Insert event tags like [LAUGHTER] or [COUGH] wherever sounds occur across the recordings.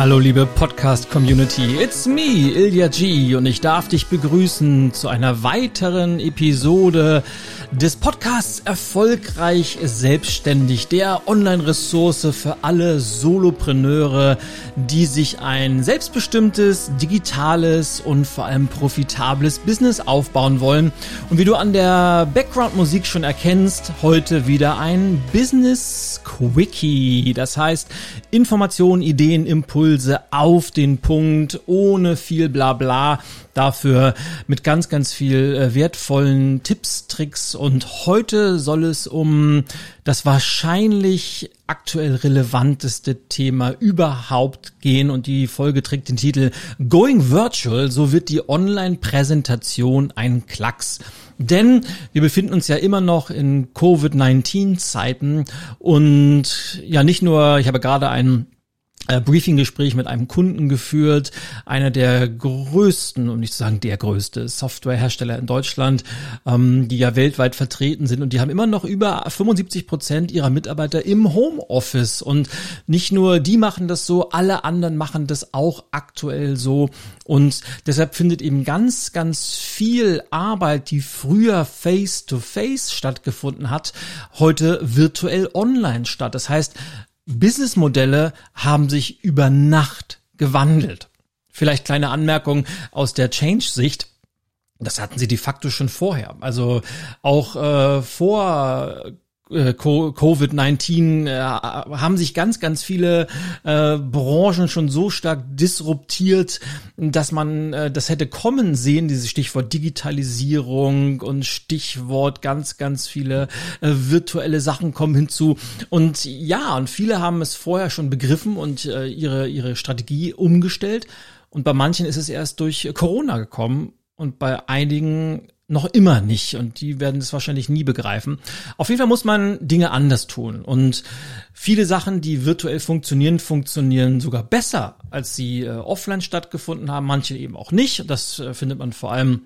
Hallo liebe Podcast-Community, it's me, Ilya G. Und ich darf dich begrüßen zu einer weiteren Episode des Podcasts Erfolgreich Selbstständig, der Online-Ressource für alle Solopreneure, die sich ein selbstbestimmtes, digitales und vor allem profitables Business aufbauen wollen. Und wie du an der Background-Musik schon erkennst, heute wieder ein Business Quickie. Das heißt, Informationen, Ideen, Impulse auf den Punkt, ohne viel Blabla dafür mit ganz, ganz viel äh, wertvollen Tipps, Tricks und heute soll es um das wahrscheinlich aktuell relevanteste Thema überhaupt gehen und die Folge trägt den Titel Going Virtual, so wird die Online-Präsentation ein Klacks. Denn wir befinden uns ja immer noch in Covid-19-Zeiten und ja nicht nur, ich habe gerade einen Briefinggespräch mit einem Kunden geführt, einer der größten, um nicht zu sagen der größte Softwarehersteller in Deutschland, ähm, die ja weltweit vertreten sind. Und die haben immer noch über 75 Prozent ihrer Mitarbeiter im Homeoffice. Und nicht nur die machen das so, alle anderen machen das auch aktuell so. Und deshalb findet eben ganz, ganz viel Arbeit, die früher face to face stattgefunden hat, heute virtuell online statt. Das heißt, Businessmodelle haben sich über Nacht gewandelt. Vielleicht kleine Anmerkung aus der Change-Sicht. Das hatten sie de facto schon vorher. Also auch äh, vor Covid-19 äh, haben sich ganz, ganz viele äh, Branchen schon so stark disruptiert, dass man äh, das hätte kommen sehen, dieses Stichwort Digitalisierung und Stichwort ganz, ganz viele äh, virtuelle Sachen kommen hinzu. Und ja, und viele haben es vorher schon begriffen und äh, ihre, ihre Strategie umgestellt. Und bei manchen ist es erst durch Corona gekommen und bei einigen noch immer nicht und die werden es wahrscheinlich nie begreifen. Auf jeden Fall muss man Dinge anders tun und viele Sachen, die virtuell funktionieren, funktionieren sogar besser, als sie äh, offline stattgefunden haben, manche eben auch nicht. Das äh, findet man vor allem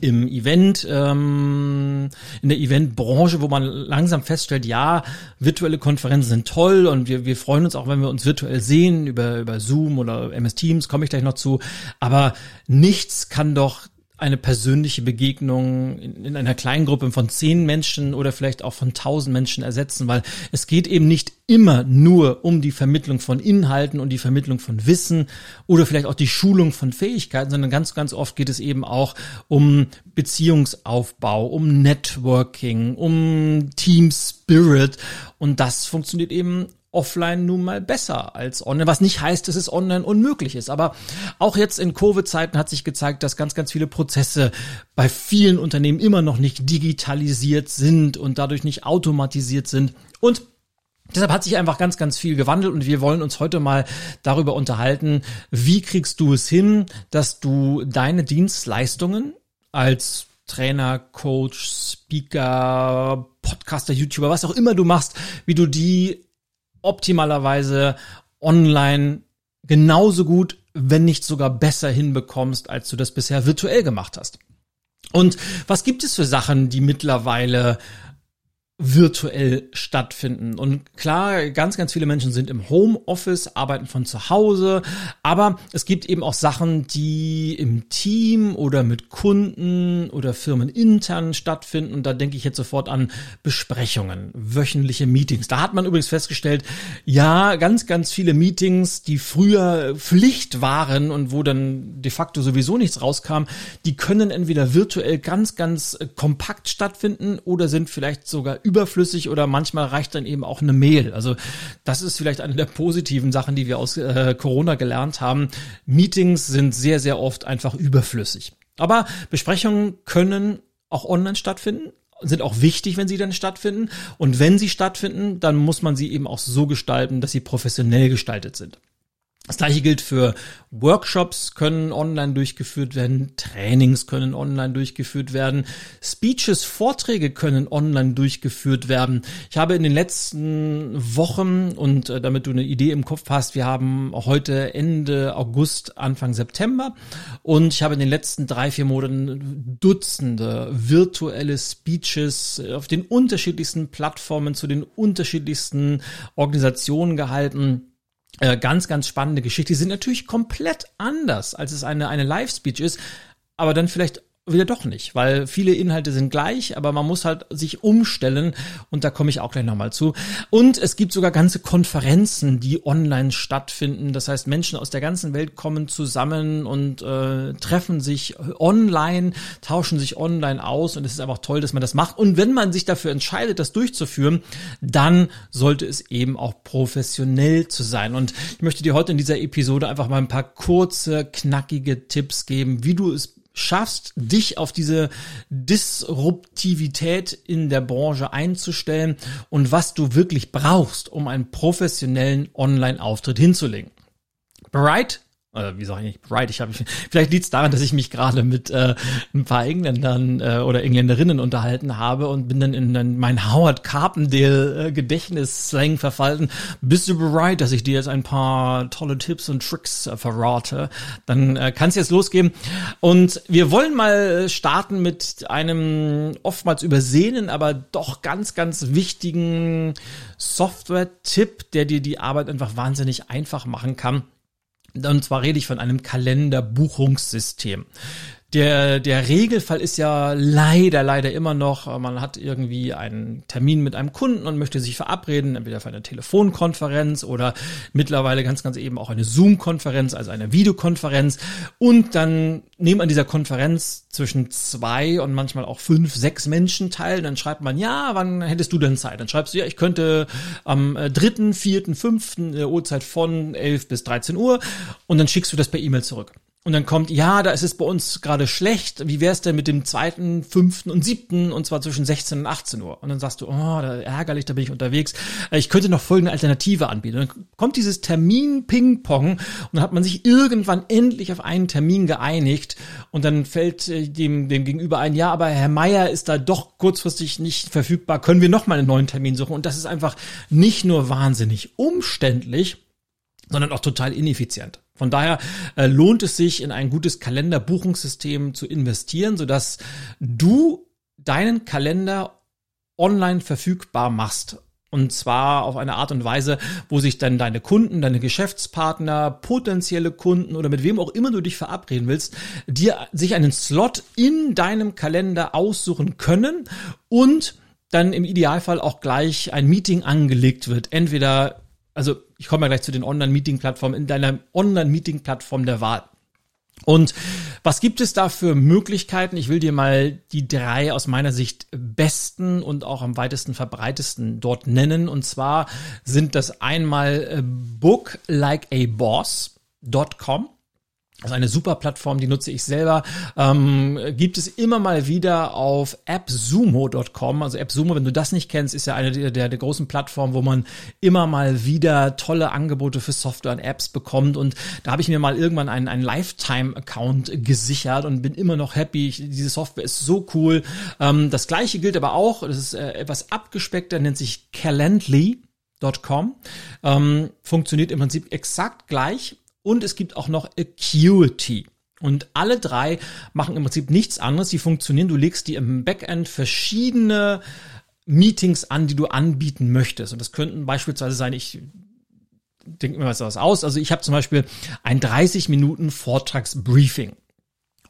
im Event, ähm, in der Eventbranche, wo man langsam feststellt, ja, virtuelle Konferenzen sind toll und wir, wir freuen uns auch, wenn wir uns virtuell sehen, über, über Zoom oder MS Teams, komme ich gleich noch zu. Aber nichts kann doch eine persönliche Begegnung in, in, einer kleinen Gruppe von zehn Menschen oder vielleicht auch von tausend Menschen ersetzen, weil es geht eben nicht immer nur um die Vermittlung von Inhalten und die Vermittlung von Wissen oder vielleicht auch die Schulung von Fähigkeiten, sondern ganz, ganz oft geht es eben auch um Beziehungsaufbau, um Networking, um Team Spirit. Und das funktioniert eben offline nun mal besser als online, was nicht heißt, dass es online unmöglich ist. Aber auch jetzt in Covid-Zeiten hat sich gezeigt, dass ganz, ganz viele Prozesse bei vielen Unternehmen immer noch nicht digitalisiert sind und dadurch nicht automatisiert sind. Und Deshalb hat sich einfach ganz, ganz viel gewandelt und wir wollen uns heute mal darüber unterhalten, wie kriegst du es hin, dass du deine Dienstleistungen als Trainer, Coach, Speaker, Podcaster, YouTuber, was auch immer du machst, wie du die optimalerweise online genauso gut, wenn nicht sogar besser hinbekommst, als du das bisher virtuell gemacht hast. Und was gibt es für Sachen, die mittlerweile virtuell stattfinden. Und klar, ganz, ganz viele Menschen sind im Homeoffice, arbeiten von zu Hause, aber es gibt eben auch Sachen, die im Team oder mit Kunden oder Firmen intern stattfinden. Und da denke ich jetzt sofort an Besprechungen, wöchentliche Meetings. Da hat man übrigens festgestellt, ja, ganz, ganz viele Meetings, die früher Pflicht waren und wo dann de facto sowieso nichts rauskam, die können entweder virtuell ganz, ganz kompakt stattfinden oder sind vielleicht sogar überflüssig oder manchmal reicht dann eben auch eine Mail. Also das ist vielleicht eine der positiven Sachen, die wir aus äh, Corona gelernt haben. Meetings sind sehr, sehr oft einfach überflüssig. Aber Besprechungen können auch online stattfinden sind auch wichtig, wenn sie dann stattfinden. Und wenn sie stattfinden, dann muss man sie eben auch so gestalten, dass sie professionell gestaltet sind. Das gleiche gilt für Workshops können online durchgeführt werden, Trainings können online durchgeführt werden, Speeches, Vorträge können online durchgeführt werden. Ich habe in den letzten Wochen und äh, damit du eine Idee im Kopf hast, wir haben heute Ende August, Anfang September und ich habe in den letzten drei, vier Monaten Dutzende virtuelle Speeches auf den unterschiedlichsten Plattformen zu den unterschiedlichsten Organisationen gehalten Äh, ganz, ganz spannende Geschichte. Die sind natürlich komplett anders, als es eine, eine Live-Speech ist, aber dann vielleicht wieder doch nicht, weil viele Inhalte sind gleich, aber man muss halt sich umstellen und da komme ich auch gleich nochmal zu. Und es gibt sogar ganze Konferenzen, die online stattfinden. Das heißt, Menschen aus der ganzen Welt kommen zusammen und äh, treffen sich online, tauschen sich online aus und es ist einfach toll, dass man das macht. Und wenn man sich dafür entscheidet, das durchzuführen, dann sollte es eben auch professionell zu sein. Und ich möchte dir heute in dieser Episode einfach mal ein paar kurze, knackige Tipps geben, wie du es schaffst, dich auf diese Disruptivität in der Branche einzustellen und was du wirklich brauchst, um einen professionellen Online-Auftritt hinzulegen. Bereit? Äh, wie sage ich nicht, right, ich habe [LAUGHS] vielleicht liegt es daran, dass ich mich gerade mit äh, ein paar Engländern äh, oder Engländerinnen unterhalten habe und bin dann in, in mein Howard Carpendale äh, Gedächtnis-Slang verfallen. Bist du bereit, dass ich dir jetzt ein paar tolle Tipps und Tricks äh, verrate? Dann äh, kann es jetzt losgehen. Und wir wollen mal starten mit einem oftmals übersehenen, aber doch ganz, ganz wichtigen Software-Tipp, der dir die Arbeit einfach wahnsinnig einfach machen kann. Und zwar rede ich von einem Kalenderbuchungssystem. Der, der Regelfall ist ja leider, leider immer noch, man hat irgendwie einen Termin mit einem Kunden und möchte sich verabreden, entweder für eine Telefonkonferenz oder mittlerweile ganz, ganz eben auch eine Zoom-Konferenz, also eine Videokonferenz. Und dann nehmen an dieser Konferenz zwischen zwei und manchmal auch fünf, sechs Menschen teil. Dann schreibt man, ja, wann hättest du denn Zeit? Dann schreibst du, ja, ich könnte am äh, dritten, vierten, fünften Uhrzeit von 11 bis 13 Uhr und dann schickst du das per E-Mail zurück. Und dann kommt, ja, da ist es bei uns gerade schlecht. Wie wär's denn mit dem zweiten, fünften und siebten und zwar zwischen 16 und 18 Uhr? Und dann sagst du, oh, da ärgerlich, da bin ich unterwegs. Äh, ich könnte noch folgende Alternative anbieten. Und dann kommt dieses Termin-Ping-Pong und dann hat man sich irgendwann endlich auf einen Termin geeinigt und dann fällt äh, dem, dem Gegenüber ein, ja, aber Herr Meier ist da doch kurzfristig nicht verfügbar. Können wir noch mal einen neuen Termin suchen? Und das ist einfach nicht nur wahnsinnig umständlich, sondern auch total ineffizient. Von daher äh, lohnt es sich, in ein gutes Kalenderbuchungssystem zu investieren, sodass du deinen Kalender online verfügbar machst. Und zwar auf eine Art und Weise, wo sich dann deine Kunden, deine Geschäftspartner, potenzielle Kunden oder mit wem auch immer du dich verabreden willst, dir sich einen Slot in deinem Kalender aussuchen können und dann im Idealfall auch gleich ein Meeting angelegt wird. Entweder also ich komme ja gleich zu den Online-Meeting-Plattformen, in deiner Online-Meeting-Plattform der Wahl. Und was gibt es da für Möglichkeiten? Ich will dir mal die drei aus meiner Sicht besten und auch am weitesten verbreitesten dort nennen. Und zwar sind das einmal äh, booklikeaboss.com. Das ist eine super Plattform, die nutze ich selber. Ähm, gibt es immer mal wieder auf appsumo.com. Also AppSumo, wenn du das nicht kennst, ist ja eine der, der, der großen Plattformen, wo man immer mal wieder tolle Angebote für Software und Apps bekommt. Und da habe ich mir mal irgendwann einen, einen Lifetime-Account gesichert und bin immer noch happy. Ich, diese Software ist so cool. Ähm, das gleiche gilt aber auch, das ist äh, etwas abgespeckter, nennt sich Calendly.com. Ähm, funktioniert im Prinzip exakt gleich und es gibt auch noch Acuity. Und alle drei machen im Prinzip nichts anderes. Die funktionieren. Du legst die im Backend verschiedene Meetings an, die du anbieten möchtest. Und das könnten beispielsweise sein, ich denke mir was aus. Also ich habe zum Beispiel ein 30 Minuten Vortragsbriefing.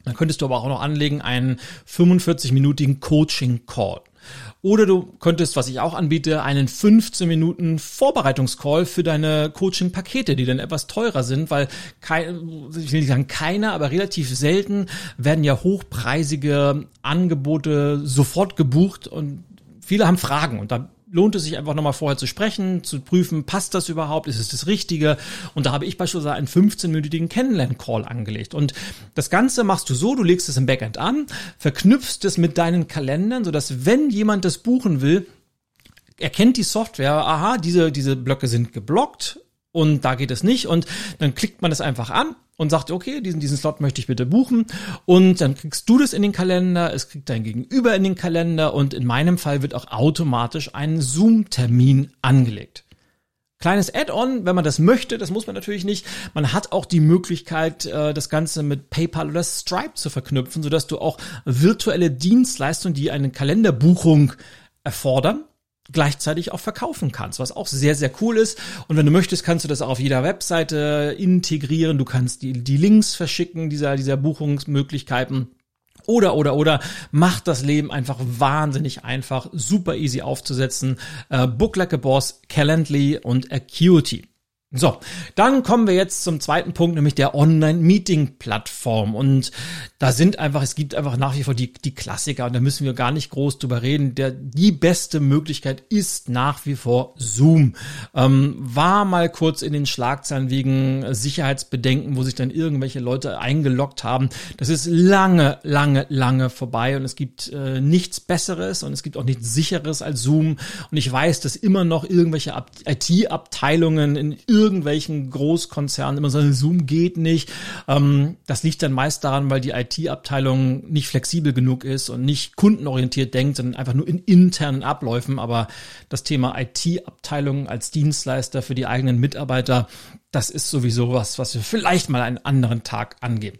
Dann könntest du aber auch noch anlegen einen 45-minütigen Coaching-Call. Oder du könntest, was ich auch anbiete, einen 15 Minuten Vorbereitungscall für deine Coaching-Pakete, die dann etwas teurer sind, weil kein, ich will nicht sagen keiner, aber relativ selten werden ja hochpreisige Angebote sofort gebucht und viele haben Fragen und da lohnt es sich einfach nochmal vorher zu sprechen, zu prüfen, passt das überhaupt, ist es das Richtige? Und da habe ich beispielsweise einen 15-minütigen Kennenlern-Call angelegt. Und das Ganze machst du so, du legst es im Backend an, verknüpfst es mit deinen Kalendern, sodass wenn jemand das buchen will, erkennt die Software, aha, diese, diese Blöcke sind geblockt, und da geht es nicht und dann klickt man das einfach an und sagt, okay, diesen, diesen Slot möchte ich bitte buchen und dann kriegst du das in den Kalender, es kriegt dein Gegenüber in den Kalender und in meinem Fall wird auch automatisch ein Zoom-Termin angelegt. Kleines Add-on, wenn man das möchte, das muss man natürlich nicht. Man hat auch die Möglichkeit, äh, das Ganze mit PayPal oder Stripe zu verknüpfen, sodass du auch virtuelle Dienstleistungen, die eine Kalenderbuchung erfordern, gleichzeitig auch verkaufen kannst, was auch sehr, sehr cool ist. Und wenn du möchtest, kannst du das auch auf jeder Webseite integrieren. Du kannst die, die Links verschicken dieser, dieser Buchungsmöglichkeiten. Oder, oder, oder macht das Leben einfach wahnsinnig einfach, super easy aufzusetzen. Äh, Book Like a Boss, Calendly und Acuity. So, dann kommen wir jetzt zum zweiten Punkt, nämlich der Online-Meeting-Plattform. Und da sind einfach, es gibt einfach nach wie vor die, die Klassiker und da müssen wir gar nicht groß drüber reden. Der, die beste Möglichkeit ist nach wie vor Zoom. Ähm, war mal kurz in den Schlagzeilen wegen Sicherheitsbedenken, wo sich dann irgendwelche Leute eingeloggt haben. Das ist lange, lange, lange vorbei und es gibt äh, nichts Besseres und es gibt auch nichts Sicheres als Zoom. Und ich weiß, dass immer noch irgendwelche IT-Abteilungen in irgendwelchen Großkonzernen immer sagen, Zoom geht nicht. Ähm, das liegt dann meist daran, weil die IT-Abteilung nicht flexibel genug ist und nicht kundenorientiert denkt, sondern einfach nur in internen Abläufen. Aber das Thema IT-Abteilung als Dienstleister für die eigenen Mitarbeiter, das ist sowieso was, was wir vielleicht mal einen anderen Tag angehen.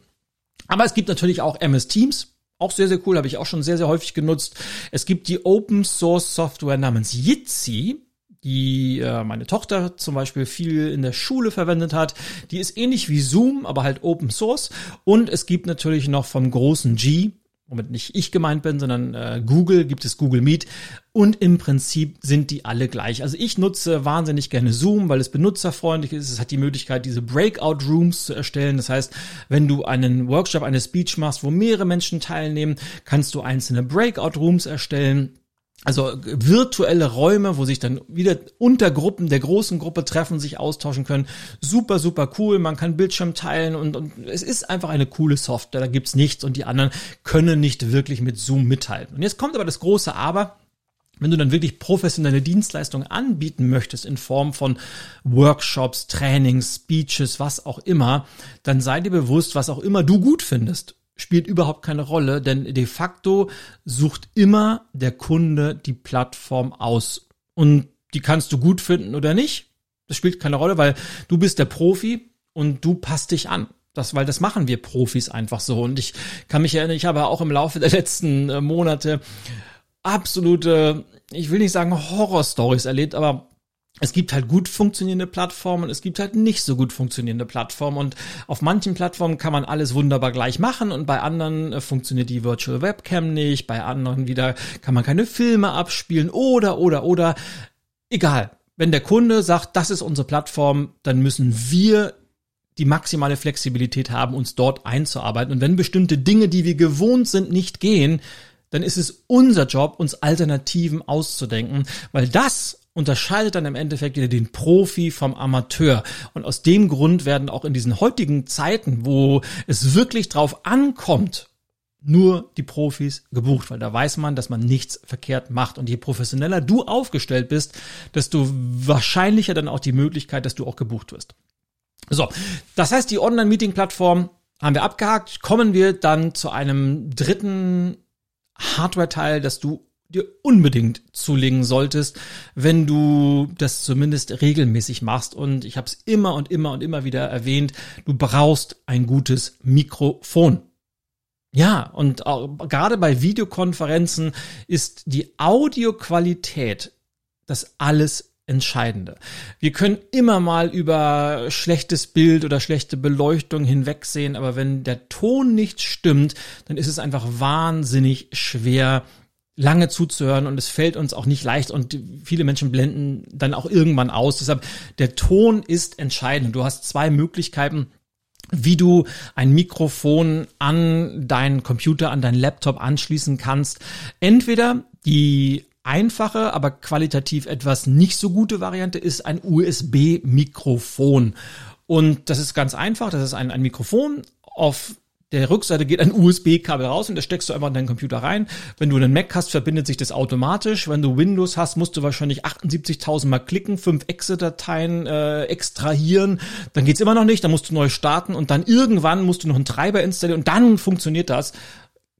Aber es gibt natürlich auch MS Teams. Auch sehr, sehr cool, habe ich auch schon sehr, sehr häufig genutzt. Es gibt die Open Source Software namens Jitsi die äh, meine Tochter zum Beispiel viel in der Schule verwendet hat. Die ist ähnlich wie Zoom, aber halt Open Source. Und es gibt natürlich noch vom großen G, womit nicht ich gemeint bin, sondern äh, Google, gibt es Google Meet. Und im Prinzip sind die alle gleich. Also ich nutze wahnsinnig gerne Zoom, weil es benutzerfreundlich ist. Es hat die Möglichkeit, diese Breakout Rooms zu erstellen. Das heißt, wenn du einen Workshop, eine Speech machst, wo mehrere Menschen teilnehmen, kannst du einzelne Breakout Rooms erstellen also virtuelle Räume, wo sich dann wieder Untergruppen der großen Gruppe treffen, sich austauschen können. Super, super cool. Man kann Bildschirm teilen und, und es ist einfach eine coole Software. Da gibt's nichts und die anderen können nicht wirklich mit Zoom mithalten. Und jetzt kommt aber das große Aber. Wenn du dann wirklich professionelle Dienstleistungen anbieten möchtest in Form von Workshops, Trainings, Speeches, was auch immer, dann sei dir bewusst, was auch immer du gut findest spielt überhaupt keine Rolle, denn de facto sucht immer der Kunde die Plattform aus. Und die kannst du gut finden oder nicht. Das spielt keine Rolle, weil du bist der Profi und du passt dich an. Das, weil das machen wir Profis einfach so. Und ich kann mich erinnern, ich habe auch im Laufe der letzten äh, Monate absolute, ich will nicht sagen Horror-Stories erlebt, aber es gibt halt gut funktionierende Plattformen, es gibt halt nicht so gut funktionierende Plattformen. Und auf manchen Plattformen kann man alles wunderbar gleich machen und bei anderen äh, funktioniert die Virtual Webcam nicht, bei anderen wieder kann man keine Filme abspielen oder oder oder. Egal. Wenn der Kunde sagt, das ist unsere Plattform, dann müssen wir die maximale Flexibilität haben, uns dort einzuarbeiten. Und wenn bestimmte Dinge, die wir gewohnt sind, nicht gehen, dann ist es unser Job, uns Alternativen auszudenken, weil das unterscheidet dann im Endeffekt wieder den Profi vom Amateur. Und aus dem Grund werden auch in diesen heutigen Zeiten, wo es wirklich drauf ankommt, nur die Profis gebucht, weil da weiß man, dass man nichts verkehrt macht. Und je professioneller du aufgestellt bist, desto wahrscheinlicher dann auch die Möglichkeit, dass du auch gebucht wirst. So, das heißt, die Online-Meeting-Plattform haben wir abgehakt. Kommen wir dann zu einem dritten Hardware-Teil, das du dir unbedingt zulegen solltest, wenn du das zumindest regelmäßig machst. Und ich habe es immer und immer und immer wieder erwähnt, du brauchst ein gutes Mikrofon. Ja, und gerade bei Videokonferenzen ist die Audioqualität das alles Entscheidende. Wir können immer mal über schlechtes Bild oder schlechte Beleuchtung hinwegsehen, aber wenn der Ton nicht stimmt, dann ist es einfach wahnsinnig schwer, lange zuzuhören und es fällt uns auch nicht leicht und viele Menschen blenden dann auch irgendwann aus. Deshalb, der Ton ist entscheidend. Du hast zwei Möglichkeiten, wie du ein Mikrofon an deinen Computer, an deinen Laptop anschließen kannst. Entweder die einfache, aber qualitativ etwas nicht so gute Variante ist ein USB-Mikrofon. Und das ist ganz einfach. Das ist ein, ein Mikrofon auf der Rückseite geht ein USB-Kabel raus und das steckst du einfach in deinen Computer rein. Wenn du einen Mac hast, verbindet sich das automatisch. Wenn du Windows hast, musst du wahrscheinlich 78.000 Mal klicken, fünf Exe-Dateien äh, extrahieren. Dann geht's immer noch nicht, dann musst du neu starten und dann irgendwann musst du noch einen Treiber installieren und dann funktioniert das.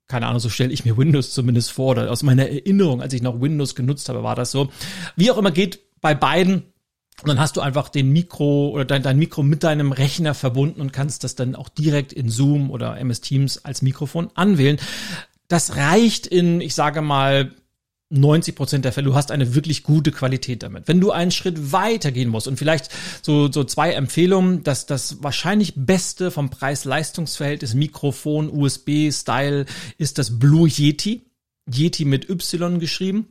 Keine Ahnung, so stelle ich mir Windows zumindest vor. Oder aus meiner Erinnerung, als ich noch Windows genutzt habe, war das so. Wie auch immer geht bei beiden und dann hast du einfach den Mikro oder dein, dein Mikro mit deinem Rechner verbunden und kannst das dann auch direkt in Zoom oder MS Teams als Mikrofon anwählen. Das reicht in, ich sage mal, 90 Prozent der Fälle, du hast eine wirklich gute Qualität damit. Wenn du einen Schritt weiter gehen musst und vielleicht so, so zwei Empfehlungen, dass das wahrscheinlich beste vom Preis-Leistungs-Verhältnis Mikrofon, USB-Style ist das Blue Yeti. Yeti mit Y geschrieben.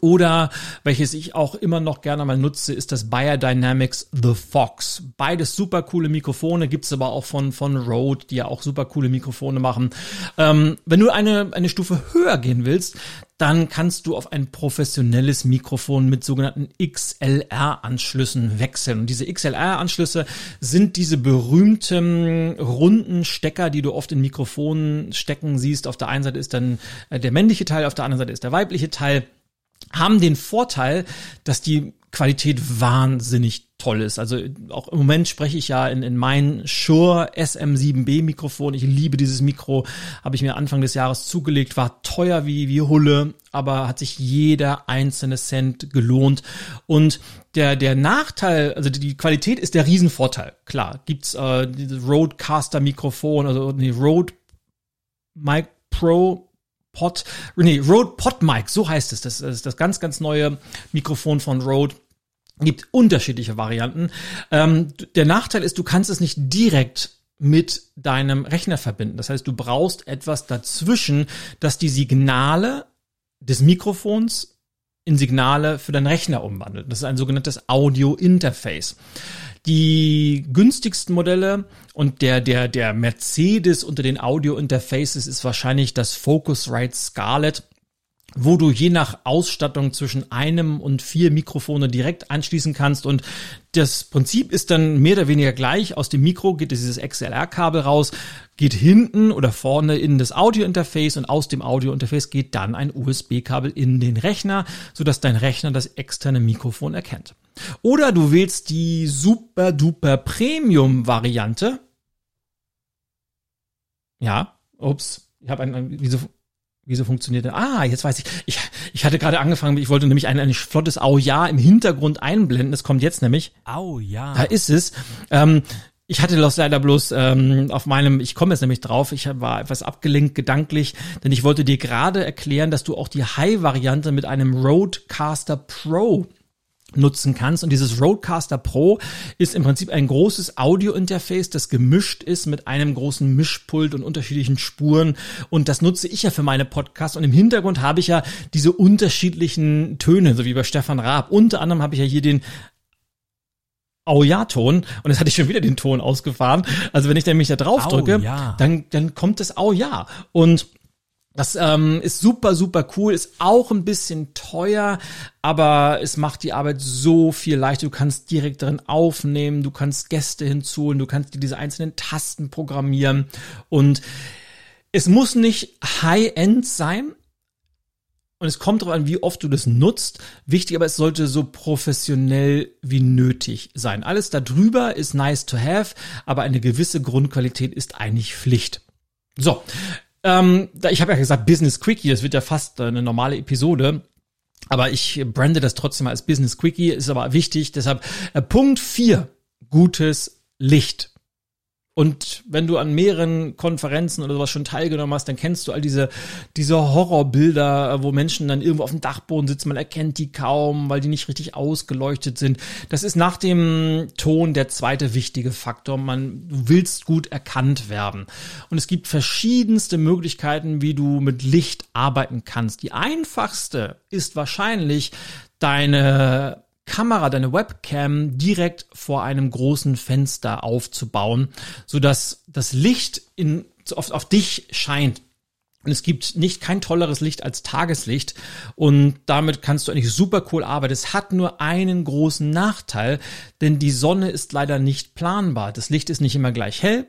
Oder welches ich auch immer noch gerne mal nutze, ist das Biodynamics The Fox. Beides super coole Mikrofone, gibt's aber auch von, von Rode, die ja auch super coole Mikrofone machen. Ähm, wenn du eine, eine Stufe höher gehen willst, dann kannst du auf ein professionelles Mikrofon mit sogenannten XLR-Anschlüssen wechseln. Und diese XLR-Anschlüsse sind diese berühmten runden Stecker, die du oft in Mikrofonen stecken siehst. Auf der einen Seite ist dann äh, der männliche Teil, auf der anderen Seite ist der weibliche Teil haben den Vorteil, dass die Qualität wahnsinnig toll ist. Also auch im Moment spreche ich ja in, in mein Shure SM7B Mikrofon. Ich liebe dieses Mikro, habe ich mir Anfang des Jahres zugelegt, war teuer wie, wie Hulle, aber hat sich jeder einzelne Cent gelohnt. Und der, der Nachteil, also die, Qualität ist der Riesenvorteil. Klar, gibt's äh, dieses Rodecaster Mikrofon, also nee, Rode Mic Pro Pod, nee, Rode PodMic, so heißt es. Das ist das ganz, ganz neue Mikrofon von Rode. Gibt unterschiedliche Varianten. Ähm, der Nachteil ist, du kannst es nicht direkt mit deinem Rechner verbinden. Das heißt, du brauchst etwas dazwischen, das die Signale des Mikrofons in Signale für deinen Rechner umwandelt. Das ist ein sogenanntes Audio Interface. Die günstigsten Modelle. Und der, der, der Mercedes unter den Audio-Interfaces ist wahrscheinlich das Focusrite Scarlett wo du je nach Ausstattung zwischen einem und vier Mikrofone direkt anschließen kannst. Und das Prinzip ist dann mehr oder weniger gleich. Aus dem Mikro geht dieses XLR-Kabel raus, geht hinten oder vorne in das Audio-Interface und aus dem Audio-Interface geht dann ein USB-Kabel in den Rechner, sodass dein Rechner das externe Mikrofon erkennt. Oder du wählst die super duper Premium Variante. Ja, ups, ich habe ein, wieso wieso funktioniert das? Ah, jetzt weiß ich. Ich, ich hatte gerade angefangen, ich wollte nämlich ein, ein flottes Au ja im Hintergrund einblenden. Das kommt jetzt nämlich. Au ja. Da ist es. Ähm, ich hatte das leider bloß ähm, auf meinem, ich komme jetzt nämlich drauf, ich war etwas abgelenkt gedanklich, denn ich wollte dir gerade erklären, dass du auch die High-Variante mit einem Roadcaster Pro nutzen kannst. Und dieses Roadcaster Pro ist im Prinzip ein großes Audio-Interface, das gemischt ist mit einem großen Mischpult und unterschiedlichen Spuren. Und das nutze ich ja für meine Podcasts. Und im Hintergrund habe ich ja diese unterschiedlichen Töne, so wie bei Stefan Raab. Unter anderem habe ich ja hier den Au ja Ton und jetzt hatte ich schon wieder den Ton ausgefahren. Also wenn ich nämlich da drauf drücke, ja. dann dann kommt das Au ja und das ähm, ist super, super cool, ist auch ein bisschen teuer, aber es macht die Arbeit so viel leichter. Du kannst direkt drin aufnehmen, du kannst Gäste hinzuholen, du kannst dir diese einzelnen Tasten programmieren und es muss nicht High-End sein. Und es kommt darauf an, wie oft du das nutzt. Wichtig aber, es sollte so professionell wie nötig sein. Alles darüber ist nice to have, aber eine gewisse Grundqualität ist eigentlich Pflicht. So, ähm, ich habe ja gesagt, Business Quickie, das wird ja fast eine normale Episode. Aber ich brande das trotzdem als Business Quickie, ist aber wichtig. Deshalb äh, Punkt 4, gutes Licht. Und wenn du an mehreren Konferenzen oder sowas schon teilgenommen hast, dann kennst du all diese, diese Horrorbilder, wo Menschen dann irgendwo auf dem Dachboden sitzen, man erkennt die kaum, weil die nicht richtig ausgeleuchtet sind. Das ist nach dem Ton der zweite wichtige Faktor. Man, willst gut erkannt werden. Und es gibt verschiedenste Möglichkeiten, wie du mit Licht arbeiten kannst. Die einfachste ist wahrscheinlich deine Kamera, deine Webcam direkt vor einem großen Fenster aufzubauen, so das Licht in, auf, auf dich scheint. Und es gibt nicht kein tolleres Licht als Tageslicht. Und damit kannst du eigentlich super cool arbeiten. Es hat nur einen großen Nachteil, denn die Sonne ist leider nicht planbar. Das Licht ist nicht immer gleich hell.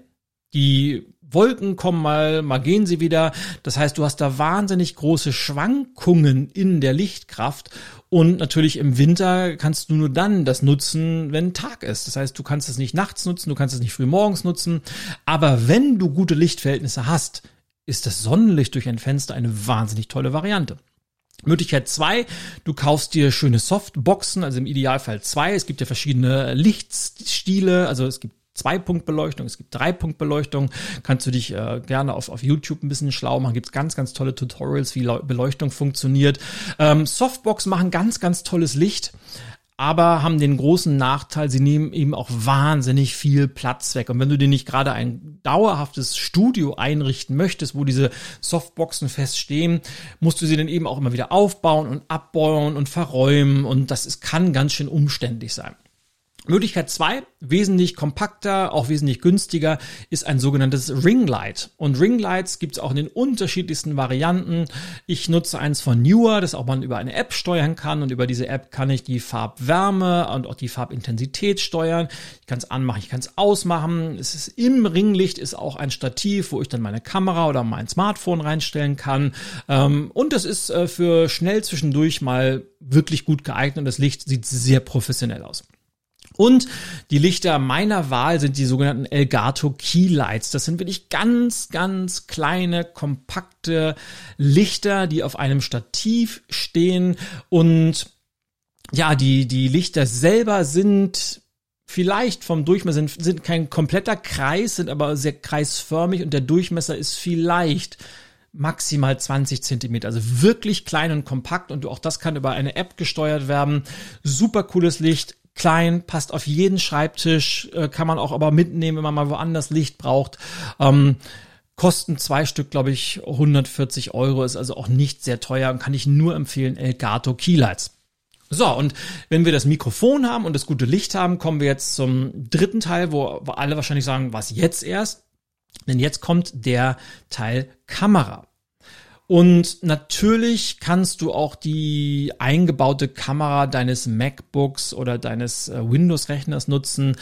Die Wolken kommen mal, mal gehen sie wieder. Das heißt, du hast da wahnsinnig große Schwankungen in der Lichtkraft. Und natürlich im Winter kannst du nur dann das nutzen, wenn Tag ist. Das heißt, du kannst es nicht nachts nutzen, du kannst es nicht früh morgens nutzen. Aber wenn du gute Lichtverhältnisse hast, ist das Sonnenlicht durch ein Fenster eine wahnsinnig tolle Variante. Möglichkeit zwei: du kaufst dir schöne Softboxen, also im Idealfall zwei. Es gibt ja verschiedene Lichtstile, also es gibt Zwei-Punkt-Beleuchtung, es gibt Drei-Punkt-Beleuchtung. Kannst du dich äh, gerne auf, auf YouTube ein bisschen schlau machen. Gibt ganz, ganz tolle Tutorials, wie Beleuchtung funktioniert. Ähm, Softbox machen ganz, ganz tolles Licht aber haben den großen Nachteil, sie nehmen eben auch wahnsinnig viel Platz weg. Und wenn du dir nicht gerade ein dauerhaftes Studio einrichten möchtest, wo diese Softboxen feststehen, musst du sie dann eben auch immer wieder aufbauen und abbauen und verräumen. Und das ist, kann ganz schön umständlich sein. Möglichkeit zwei, wesentlich kompakter, auch wesentlich günstiger, ist ein sogenanntes Ringlight. Und Ringlights gibt es auch in den unterschiedlichsten Varianten. Ich nutze eins von Newer, das auch man über eine App steuern kann. Und über diese App kann ich die Farbwärme und auch die Farbintensität steuern. Ich kann es anmachen, ich kann es ausmachen. Es ist im Ringlicht ist auch ein Stativ, wo ich dann meine Kamera oder mein Smartphone reinstellen kann. Ähm, und das ist äh, für schnell zwischendurch mal wirklich gut geeignet. Und das Licht sieht sehr professionell aus. Und die Lichter meiner Wahl sind die sogenannten Elgato Keylights. Das sind wirklich ganz, ganz kleine, kompakte Lichter, die auf einem Stativ stehen. Und ja, die, die Lichter selber sind vielleicht vom Durchmesser sind, sind kein kompletter Kreis, sind aber sehr kreisförmig und der Durchmesser ist vielleicht maximal 20 Zentimeter, also wirklich klein und kompakt und auch das kann über eine App gesteuert werden. Super cooles Licht, klein, passt auf jeden Schreibtisch, äh, kann man auch aber mitnehmen, wenn man mal woanders Licht braucht. Ähm, kosten zwei Stück, glaube ich, 140 Euro, ist also auch nicht sehr teuer und kann ich nur empfehlen, Elgato Keylights. So, und wenn wir das Mikrofon haben und das gute Licht haben, kommen wir jetzt zum dritten Teil, wo alle wahrscheinlich sagen, was jetzt erst? Denn jetzt kommt der Teil Kamera. Und natürlich kannst du auch die eingebaute Kamera deines MacBooks oder deines äh, Windows-Rechners nutzen.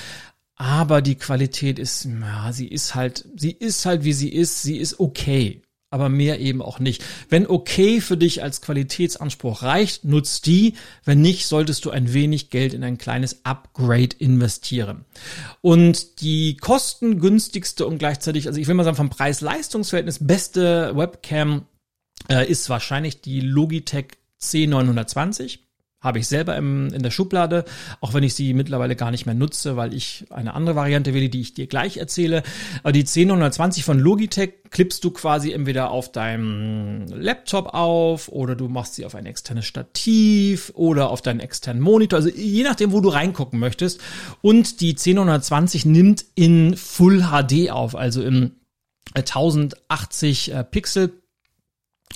Aber die Qualität ist, ja, sie ist halt, sie ist halt wie sie ist, sie ist okay. Aber mehr eben auch nicht. Wenn okay für dich als Qualitätsanspruch reicht, nutzt die. Wenn nicht, solltest du ein wenig Geld in ein kleines Upgrade investieren. Und die kostengünstigste und gleichzeitig, also ich will mal sagen, vom Preis-Leistungs-Verhältnis beste Webcam äh, ist wahrscheinlich die Logitech C920. Habe ich selber im, in der Schublade, auch wenn ich sie mittlerweile gar nicht mehr nutze, weil ich eine andere Variante wähle, die ich dir gleich erzähle. Aber die C920 von Logitech klippst du quasi entweder auf deinem Laptop auf oder du machst sie auf ein externes Stativ oder auf deinen externen Monitor. Also je nachdem, wo du reingucken möchtest. Und die C920 nimmt in Full HD auf, also in 1080 äh, Pixel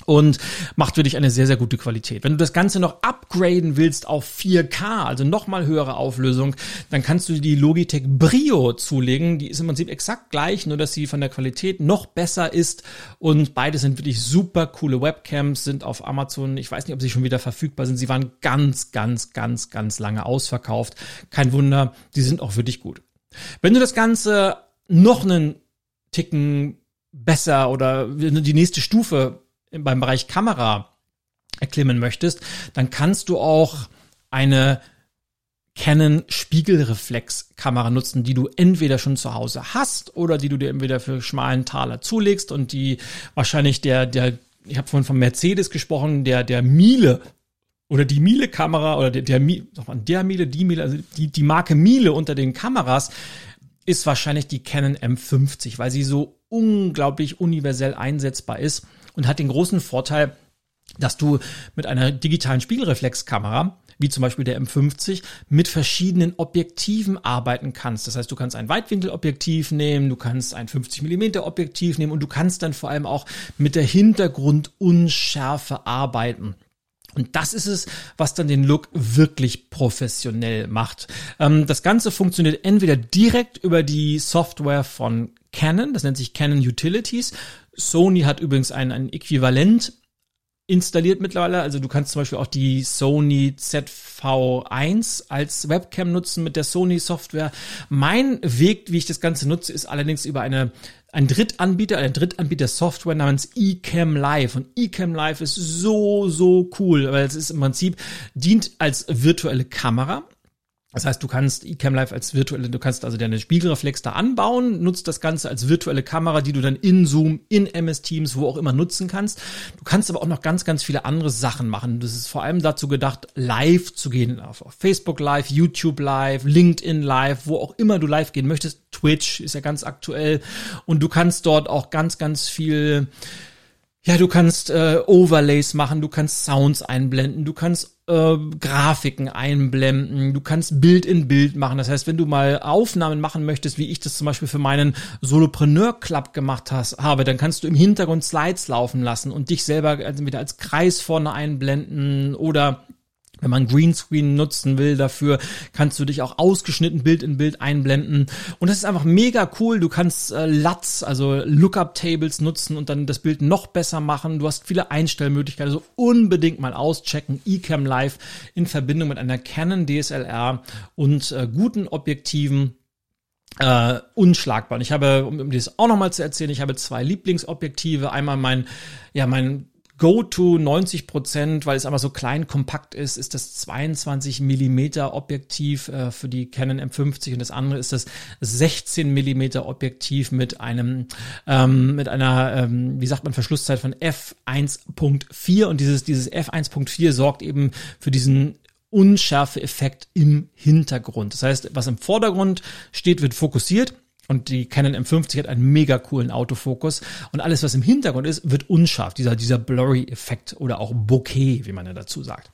und macht wirklich eine sehr, sehr gute Qualität. Wenn du das Ganze noch upgraden willst auf 4K, also nochmal höhere Auflösung, dann kannst du die Logitech Brio zulegen. Die ist im Prinzip exakt gleich, nur dass sie von der Qualität noch besser ist und beide sind wirklich super coole Webcams, sind auf Amazon, ich weiß nicht, ob sie schon wieder verfügbar sind. Sie waren ganz, ganz, ganz, ganz lange ausverkauft. Kein Wunder, die sind auch wirklich gut. Wenn du das Ganze noch einen Ticken besser oder die nächste Stufe beim Bereich Kamera erklimmen möchtest, dann kannst du auch eine Canon Spiegelreflexkamera nutzen, die du entweder schon zu Hause hast oder die du dir entweder für schmalen Taler zulegst und die wahrscheinlich der der ich habe vorhin von Mercedes gesprochen, der der Miele oder die Miele Kamera oder der der, der Miele, die Miele, also die die Marke Miele unter den Kameras ist wahrscheinlich die Canon M50, weil sie so unglaublich universell einsetzbar ist und hat den großen Vorteil, dass du mit einer digitalen Spiegelreflexkamera wie zum Beispiel der M50, mit verschiedenen Objektiven arbeiten kannst. Das heißt, du kannst ein Weitwinkelobjektiv nehmen, du kannst ein 50 mm Objektiv nehmen und du kannst dann vor allem auch mit der Hintergrundunschärfe arbeiten. Und das ist es, was dann den Look wirklich professionell macht. Ähm, das Ganze funktioniert entweder direkt über die Software von Canon, das nennt sich Canon Utilities. Sony hat übrigens ein, ein Äquivalent installiert mittlerweile. Also du kannst zum Beispiel auch die Sony ZV1 als Webcam nutzen mit der Sony Software. Mein Weg, wie ich das Ganze nutze, ist allerdings über eine ein Drittanbieter, ein Drittanbieter Software namens eCam Live. Und eCam Live ist so, so cool, weil es ist im Prinzip, dient als virtuelle Kamera Das heißt, du kannst eCam Live als virtuelle, du kannst also deine Spiegelreflex da anbauen, nutzt das Ganze als virtuelle Kamera, die du dann in Zoom, in MS Teams, wo auch immer nutzen kannst. Du kannst aber auch noch ganz, ganz viele andere Sachen machen. Das ist vor allem dazu gedacht, live zu gehen, auf Facebook Live, YouTube Live, LinkedIn Live, wo auch immer du live gehen möchtest. Twitch ist ja ganz aktuell und du kannst dort auch ganz, ganz viel ja, du kannst äh, Overlays machen, du kannst Sounds einblenden, du kannst äh, Grafiken einblenden, du kannst Bild in Bild machen. Das heißt, wenn du mal Aufnahmen machen möchtest, wie ich das zum Beispiel für meinen Solopreneur Club gemacht has, habe, dann kannst du im Hintergrund Slides laufen lassen und dich selber entweder als Kreis vorne einblenden oder wenn man Greenscreen nutzen will dafür, kannst du dich auch ausgeschnitten Bild in Bild einblenden. Und das ist einfach mega cool. Du kannst äh, LUTs, also Lookup-Tables nutzen und dann das Bild noch besser machen. Du hast viele Einstellmöglichkeiten. Also unbedingt mal auschecken. eCam Live in Verbindung mit einer Canon DSLR und äh, guten Objektiven äh, unschlagbar. Und ich habe, um, um das auch nochmal zu erzählen, ich habe zwei Lieblingsobjektive. Einmal mein, ja, mein Go-to 90 Prozent, weil es einfach so klein kompakt ist, ist das 22 Millimeter Objektiv äh, für die Canon M50 und das andere ist das 16 Millimeter Objektiv mit einem ähm, mit einer ähm, wie sagt man Verschlusszeit von f1.4 und dieses dieses f1.4 sorgt eben für diesen unschärfe Effekt im Hintergrund. Das heißt, was im Vordergrund steht, wird fokussiert und die Canon M50 hat einen mega coolen Autofokus. Und alles, was im Hintergrund ist, wird unscharf. Dieser, dieser Blurry-Effekt oder auch Bokeh, wie man ja dazu sagt.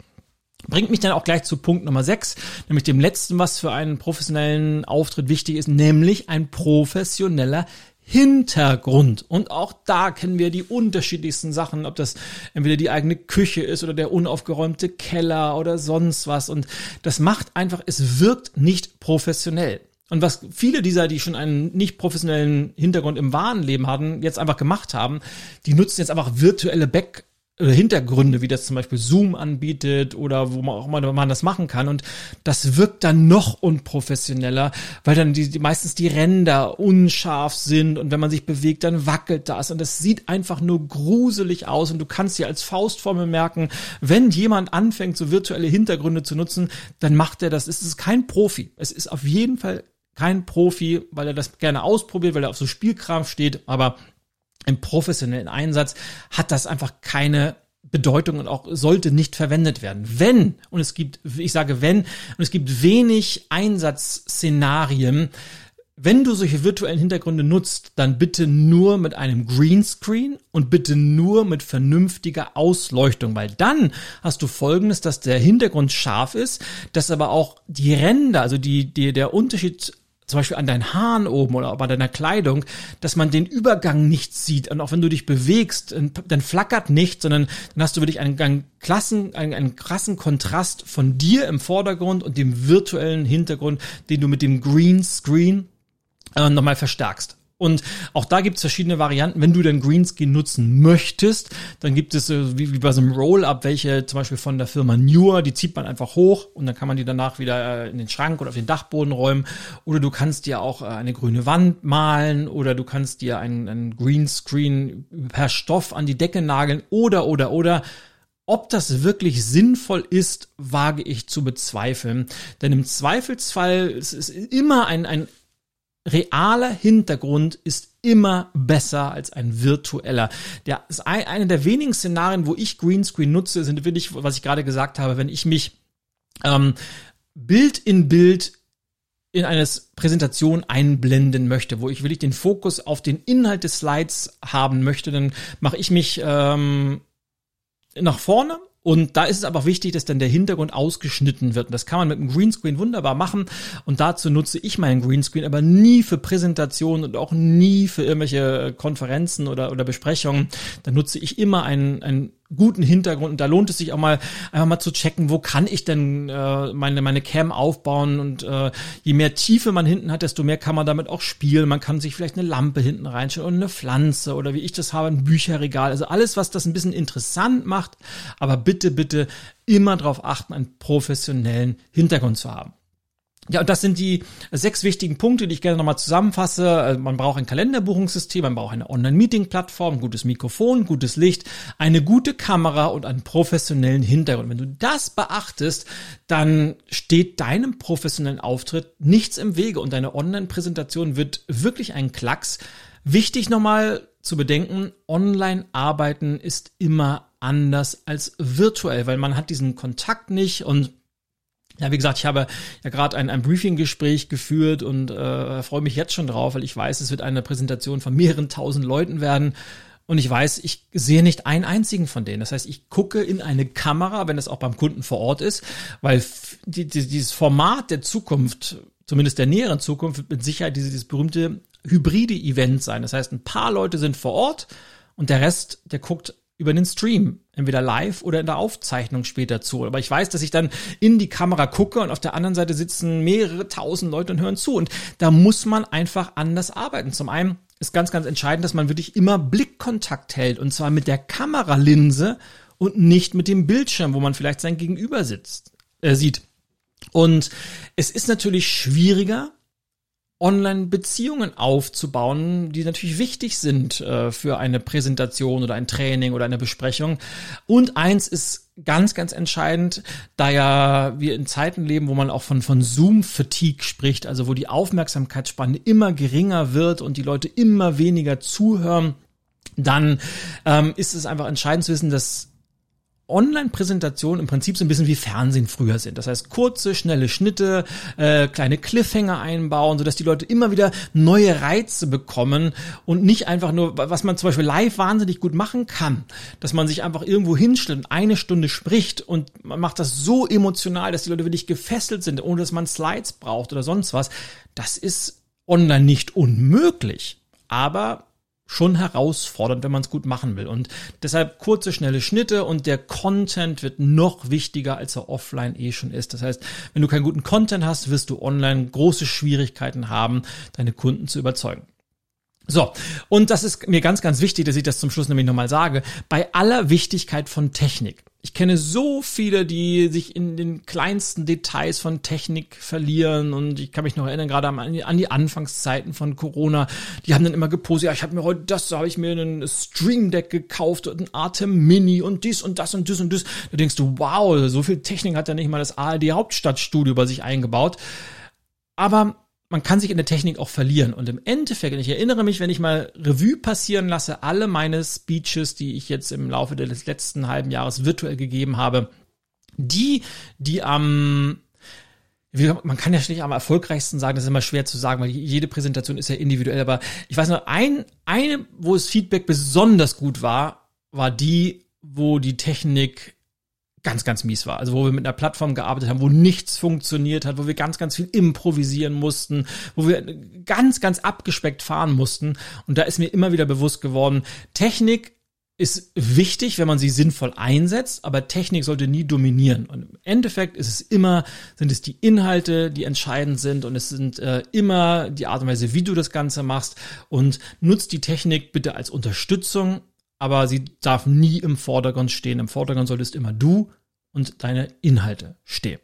Bringt mich dann auch gleich zu Punkt Nummer 6, nämlich dem letzten, was für einen professionellen Auftritt wichtig ist, nämlich ein professioneller Hintergrund. Und auch da kennen wir die unterschiedlichsten Sachen, ob das entweder die eigene Küche ist oder der unaufgeräumte Keller oder sonst was. Und das macht einfach, es wirkt nicht professionell. Und was viele dieser, die schon einen nicht professionellen Hintergrund im wahren Leben hatten, jetzt einfach gemacht haben, die nutzen jetzt einfach virtuelle Back oder Hintergründe, wie das zum Beispiel Zoom anbietet oder wo man auch immer man das machen kann. Und das wirkt dann noch unprofessioneller, weil dann die, die meistens die Ränder unscharf sind und wenn man sich bewegt, dann wackelt das und es sieht einfach nur gruselig aus und du kannst dir als Faustformel merken, wenn jemand anfängt, so virtuelle Hintergründe zu nutzen, dann macht er das. Es ist kein Profi. Es ist auf jeden Fall kein Profi, weil er das gerne ausprobiert, weil er auf so Spielkram steht, aber im professionellen Einsatz hat das einfach keine Bedeutung und auch sollte nicht verwendet werden. Wenn, und es gibt, ich sage wenn, und es gibt wenig Einsatzszenarien, wenn du solche virtuellen Hintergründe nutzt, dann bitte nur mit einem Greenscreen und bitte nur mit vernünftiger Ausleuchtung, weil dann hast du folgendes, dass der Hintergrund scharf ist, dass aber auch die Ränder, also die, die, der Unterschied zum Beispiel an deinen Haaren oben oder bei deiner Kleidung, dass man den Übergang nicht sieht. Und auch wenn du dich bewegst, dann flackert nicht, sondern dann hast du wirklich einen, einen, klassen, einen, einen krassen Kontrast von dir im Vordergrund und dem virtuellen Hintergrund, den du mit dem Green Screen äh, nochmal verstärkst. Und auch da gibt es verschiedene Varianten. Wenn du den Greenscreen nutzen möchtest, dann gibt es äh, wie, wie bei so einem Roll-Up welche zum Beispiel von der Firma Newer, die zieht man einfach hoch und dann kann man die danach wieder äh, in den Schrank oder auf den Dachboden räumen. Oder du kannst dir auch äh, eine grüne Wand malen oder du kannst dir einen, einen Greenscreen per Stoff an die Decke nageln oder oder oder. Ob das wirklich sinnvoll ist, wage ich zu bezweifeln. Denn im Zweifelsfall es ist immer ein, ein realer Hintergrund ist immer besser als ein virtueller. Der ist ein, eine der wenigen Szenarien, wo ich Greenscreen nutze, sind wirklich, was ich gerade gesagt habe, wenn ich mich ähm, Bild in Bild in eine Präsentation einblenden möchte, wo ich wirklich den Fokus auf den Inhalt des Slides haben möchte, dann mache ich mich ähm, nach vorne und da ist es aber wichtig, dass dann der Hintergrund ausgeschnitten wird. Und das kann man mit einem Greenscreen wunderbar machen. Und dazu nutze ich meinen Greenscreen, aber nie für Präsentationen und auch nie für irgendwelche Konferenzen oder, oder Besprechungen. Da nutze ich immer einen, einen guten Hintergrund und da lohnt es sich auch mal einfach mal zu checken, wo kann ich denn äh, meine meine Cam aufbauen und äh, je mehr Tiefe man hinten hat, desto mehr kann man damit auch spielen. Man kann sich vielleicht eine Lampe hinten reinstellen und eine Pflanze oder wie ich das habe, ein Bücherregal. Also alles, was das ein bisschen interessant macht, aber bitte bitte immer darauf achten, einen professionellen Hintergrund zu haben. Ja, und das sind die sechs wichtigen Punkte, die ich gerne nochmal zusammenfasse. Also man braucht ein Kalenderbuchungssystem, man braucht eine Online-Meeting-Plattform, gutes Mikrofon, gutes Licht, eine gute Kamera und einen professionellen Hintergrund. Wenn du das beachtest, dann steht deinem professionellen Auftritt nichts im Wege und deine Online-Präsentation wird wirklich ein Klacks. Wichtig nochmal zu bedenken, Online-Arbeiten ist immer anders als virtuell, weil man hat diesen Kontakt nicht und ja, wie gesagt, ich habe ja gerade ein, ein Briefing-Gespräch geführt und äh, freue mich jetzt schon drauf, weil ich weiß, es wird eine Präsentation von mehreren tausend Leuten werden. Und ich weiß, ich sehe nicht einen einzigen von denen. Das heißt, ich gucke in eine Kamera, wenn es auch beim Kunden vor Ort ist, weil die, die, dieses Format der Zukunft, zumindest der näheren Zukunft, wird mit Sicherheit dieses, dieses berühmte hybride Event sein. Das heißt, ein paar Leute sind vor Ort und der Rest, der guckt über den Stream, entweder live oder in der Aufzeichnung später zu. Aber ich weiß, dass ich dann in die Kamera gucke und auf der anderen Seite sitzen mehrere tausend Leute und hören zu. Und da muss man einfach anders arbeiten. Zum einen ist ganz, ganz entscheidend, dass man wirklich immer Blickkontakt hält und zwar mit der Kameralinse und nicht mit dem Bildschirm, wo man vielleicht sein Gegenüber sitzt, äh, sieht. Und es ist natürlich schwieriger, Online-Beziehungen aufzubauen, die natürlich wichtig sind äh, für eine Präsentation oder ein Training oder eine Besprechung. Und eins ist ganz, ganz entscheidend, da ja wir in Zeiten leben, wo man auch von, von Zoom-Fatigue spricht, also wo die Aufmerksamkeitsspanne immer geringer wird und die Leute immer weniger zuhören, dann ähm, ist es einfach entscheidend zu wissen, dass Online-Präsentationen im Prinzip so ein bisschen wie Fernsehen früher sind. Das heißt, kurze, schnelle Schnitte, äh, kleine Cliffhanger einbauen, sodass die Leute immer wieder neue Reize bekommen und nicht einfach nur, was man zum Beispiel live wahnsinnig gut machen kann, dass man sich einfach irgendwo hinstellt und eine Stunde spricht und man macht das so emotional, dass die Leute wirklich gefesselt sind, ohne dass man Slides braucht oder sonst was. Das ist online nicht unmöglich. Aber schon herausfordernd, wenn man es gut machen will. Und deshalb kurze, schnelle Schnitte und der Content wird noch wichtiger, als er offline eh schon ist. Das heißt, wenn du keinen guten Content hast, wirst du online große Schwierigkeiten haben, deine Kunden zu überzeugen. So, und das ist mir ganz, ganz wichtig, dass ich das zum Schluss nämlich nochmal sage, bei aller Wichtigkeit von Technik. Ich kenne so viele, die sich in den kleinsten Details von Technik verlieren und ich kann mich noch erinnern, gerade an die, an die Anfangszeiten von Corona, die haben dann immer gepostet, ja, ich habe mir heute das, da habe ich mir einen Stream Deck gekauft und ein Atem Mini und dies und das und das und das. Da denkst du, wow, so viel Technik hat ja nicht mal das ARD Hauptstadtstudio bei sich eingebaut. Aber man kann sich in der Technik auch verlieren. Und im Endeffekt, ich erinnere mich, wenn ich mal Revue passieren lasse, alle meine Speeches, die ich jetzt im Laufe des letzten halben Jahres virtuell gegeben habe, die, die am man kann ja nicht am erfolgreichsten sagen, das ist immer schwer zu sagen, weil jede Präsentation ist ja individuell, aber ich weiß noch, ein, eine, wo das Feedback besonders gut war, war die, wo die Technik ganz, ganz mies war. Also wo wir mit einer Plattform gearbeitet haben, wo nichts funktioniert hat, wo wir ganz, ganz viel improvisieren mussten, wo wir ganz, ganz abgespeckt fahren mussten. Und da ist mir immer wieder bewusst geworden, Technik ist wichtig, wenn man sie sinnvoll einsetzt, aber Technik sollte nie dominieren. Und im Endeffekt ist es immer, sind es die Inhalte, die entscheidend sind und es sind äh, immer die Art und Weise, wie du das Ganze machst und nutzt die Technik bitte als Unterstützung, aber sie darf nie im Vordergrund stehen. Im Vordergrund solltest immer du und deine Inhalte stehen.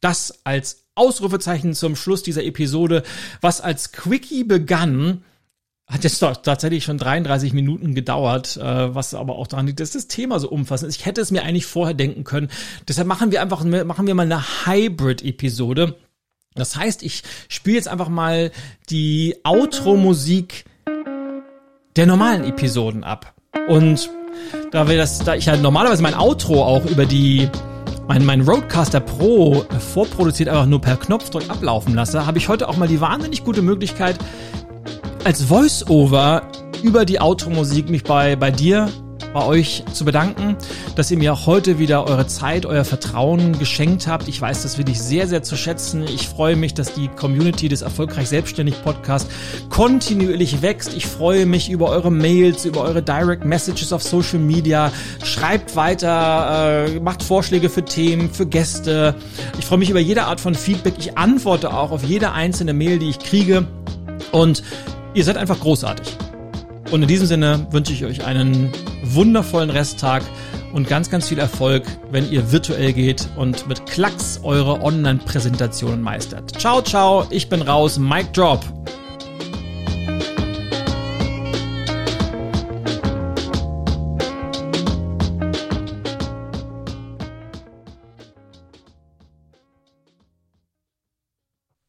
Das als Ausrufezeichen zum Schluss dieser Episode, was als Quickie begann, hat jetzt doch tatsächlich schon 33 Minuten gedauert, äh, was aber auch daran liegt, dass das Thema so umfassend ist. Ich hätte es mir eigentlich vorher denken können. Deshalb machen wir einfach, machen wir mal eine Hybrid-Episode. Das heißt, ich spiele jetzt einfach mal die Outro-Musik der normalen Episoden ab. Und da wir das, da ich ja normalerweise mein Outro auch über die mein, mein Roadcaster Pro vorproduziert einfach nur per Knopfdruck ablaufen lasse, habe ich heute auch mal die wahnsinnig gute Möglichkeit, als Voice-Over über die Outro-Musik mich bei, bei dir bei euch zu bedanken, dass ihr mir auch heute wieder eure Zeit, euer Vertrauen geschenkt habt. Ich weiß das wirklich sehr, sehr zu schätzen. Ich freue mich, dass die Community des Erfolgreich Selbstständig Podcast kontinuierlich wächst. Ich freue mich über eure Mails, über eure Direct Messages auf Social Media. Schreibt weiter, äh, macht Vorschläge für Themen, für Gäste. Ich freue mich über jede Art von Feedback. Ich antworte auch auf jede einzelne Mail, die ich kriege. Und ihr seid einfach großartig. Und in diesem Sinne wünsche ich euch einen wundervollen Resttag und ganz, ganz viel Erfolg, wenn ihr virtuell geht und mit Klacks eure Online-Präsentationen meistert. Ciao, ciao, ich bin raus, Mic Drop.